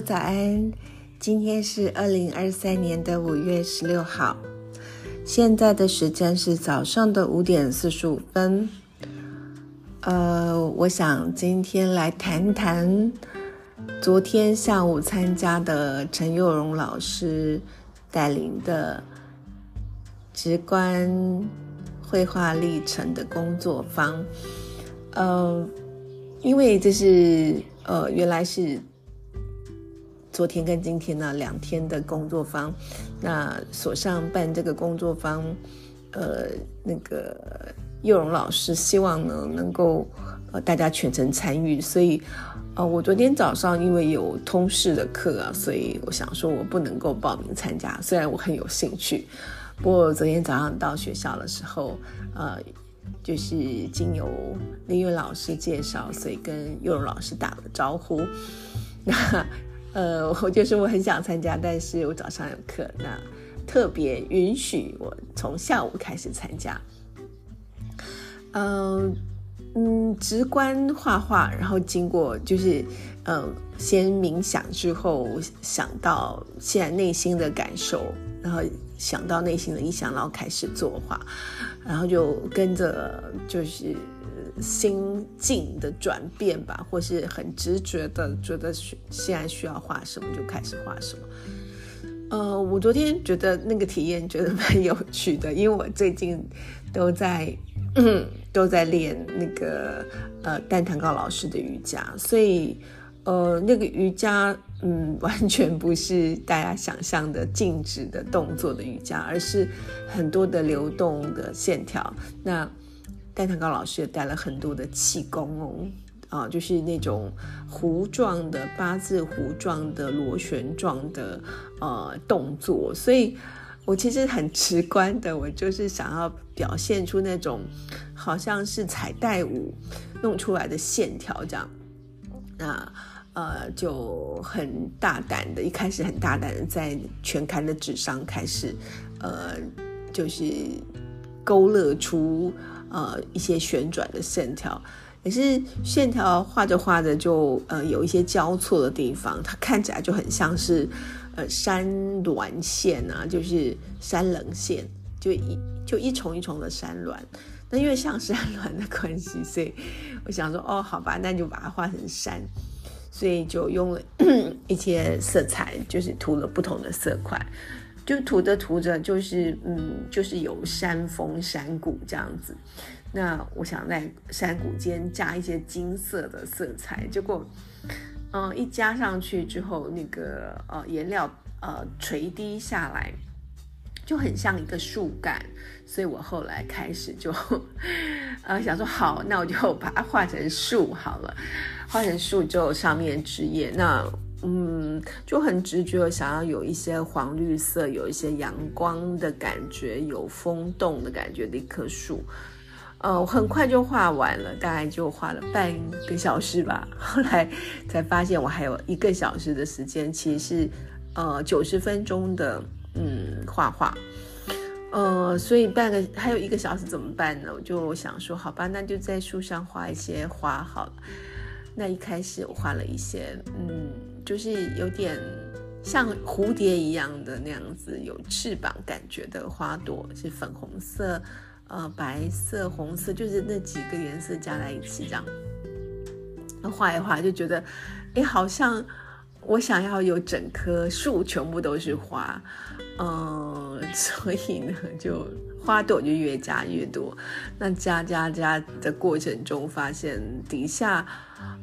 早安！今天是二零二三年的五月十六号，现在的时间是早上的五点四十五分。呃，我想今天来谈谈昨天下午参加的陈佑荣老师带领的直观绘画历程的工作坊。呃，因为这是呃，原来是。昨天跟今天呢两天的工作坊，那所上办这个工作坊，呃，那个幼荣老师希望呢能够呃大家全程参与，所以呃我昨天早上因为有通识的课啊，所以我想说我不能够报名参加，虽然我很有兴趣，不过昨天早上到学校的时候，呃，就是经由林月老师介绍，所以跟幼荣老师打了招呼，那。呃，我就是我很想参加，但是我早上有课，那特别允许我从下午开始参加。嗯嗯，直观画画，然后经过就是嗯，先冥想之后想到现在内心的感受，然后想到内心的意向，然后开始作画，然后就跟着就是。心境的转变吧，或是很直觉的觉得现在需要画什么就开始画什么。呃，我昨天觉得那个体验觉得蛮有趣的，因为我最近都在 都在练那个呃蛋蛋糕老师的瑜伽，所以呃那个瑜伽嗯 完全不是大家想象的静止的动作的瑜伽，而是很多的流动的线条。那戴坦高老师也带了很多的气功哦，啊，就是那种弧状的八字弧状的螺旋状的呃动作，所以我其实很直观的，我就是想要表现出那种好像是彩带舞弄出来的线条这样，那呃就很大胆的，一开始很大胆的在全刊的纸上开始，呃，就是勾勒出。呃，一些旋转的线条，也是线条画着画着就呃有一些交错的地方，它看起来就很像是呃山峦线啊，就是山棱线，就一就一重一重的山峦。那因为像山峦的关系，所以我想说，哦，好吧，那就把它画成山，所以就用了 一些色彩，就是涂了不同的色块。就涂着涂着，就是嗯，就是有山峰、山谷这样子。那我想在山谷间加一些金色的色彩，结果，嗯，一加上去之后，那个呃颜料呃垂滴下来，就很像一个树干。所以我后来开始就 呃想说，好，那我就把它画成树好了。画成树之后，上面枝叶那。嗯，就很直觉想要有一些黄绿色，有一些阳光的感觉，有风动的感觉的一棵树。呃，我很快就画完了，大概就画了半个小时吧。后来才发现我还有一个小时的时间，其实是呃九十分钟的嗯画画。呃，所以半个还有一个小时怎么办呢？我就想说，好吧，那就在树上画一些花好了。那一开始我画了一些嗯。就是有点像蝴蝶一样的那样子，有翅膀感觉的花朵，是粉红色、呃白色、红色，就是那几个颜色加在一起这样。画一画就觉得，哎，好像我想要有整棵树全部都是花，嗯，所以呢，就花朵就越加越多。那加加加的过程中，发现底下。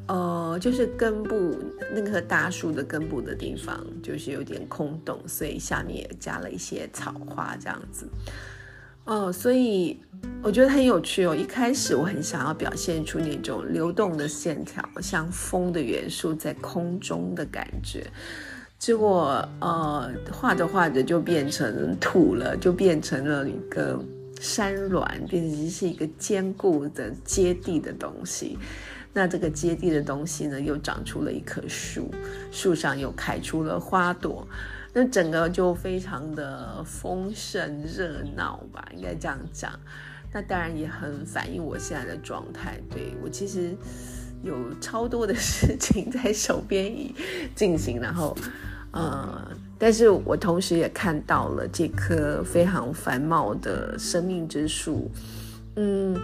呃，就是根部那棵大树的根部的地方，就是有点空洞，所以下面也加了一些草花这样子。哦，所以我觉得很有趣哦。一开始我很想要表现出那种流动的线条，像风的元素在空中的感觉，结果呃画着画着就变成土了，就变成了一个山峦，变成是一个坚固的接地的东西。那这个接地的东西呢，又长出了一棵树，树上又开出了花朵，那整个就非常的丰盛热闹吧，应该这样讲。那当然也很反映我现在的状态。对我其实有超多的事情 在手边进行，然后，呃，但是我同时也看到了这棵非常繁茂的生命之树，嗯。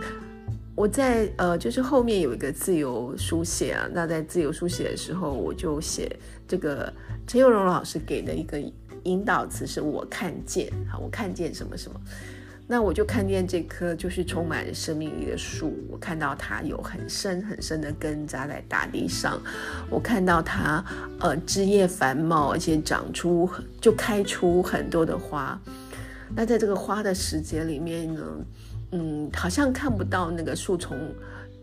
我在呃，就是后面有一个自由书写啊。那在自由书写的时候，我就写这个陈佑荣老师给的一个引导词是我看见，好，我看见什么什么。那我就看见这棵就是充满生命力的树，我看到它有很深很深的根扎在大地上，我看到它呃枝叶繁茂，而且长出就开出很多的花。那在这个花的时节里面呢？嗯，好像看不到那个树丛，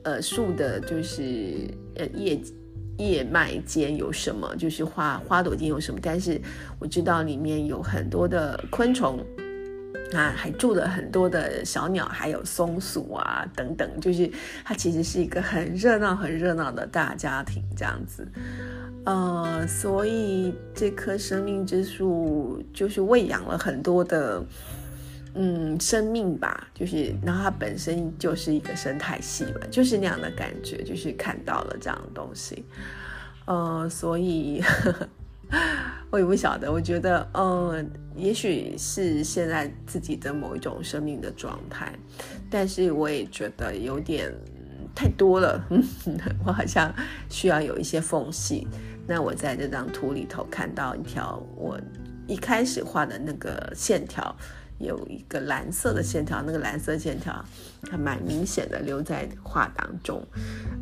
呃，树的就是呃叶叶脉间有什么，就是花花朵间有什么，但是我知道里面有很多的昆虫啊，还住了很多的小鸟，还有松鼠啊等等，就是它其实是一个很热闹、很热闹的大家庭这样子，呃，所以这棵生命之树就是喂养了很多的。嗯，生命吧，就是，然后它本身就是一个生态系嘛，就是那样的感觉，就是看到了这样的东西，呃，所以我也不晓得，我觉得，嗯，也许是现在自己的某一种生命的状态，但是我也觉得有点太多了，我好像需要有一些缝隙。那我在这张图里头看到一条我一开始画的那个线条。有一个蓝色的线条，那个蓝色线条还蛮明显的留在画当中。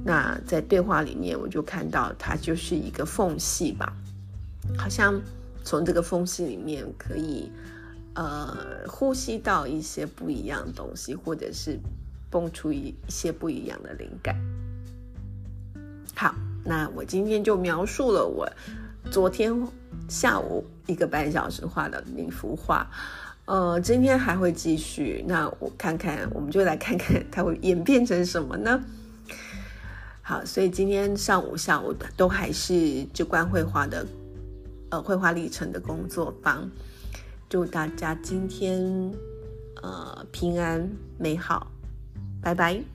那在对话里面，我就看到它就是一个缝隙吧，好像从这个缝隙里面可以呃呼吸到一些不一样的东西，或者是蹦出一一些不一样的灵感。好，那我今天就描述了我昨天下午一个半小时画的那幅画。呃，今天还会继续，那我看看，我们就来看看它会演变成什么呢？好，所以今天上午、下午都还是直观绘画的，呃，绘画历程的工作坊。祝大家今天呃平安美好，拜拜。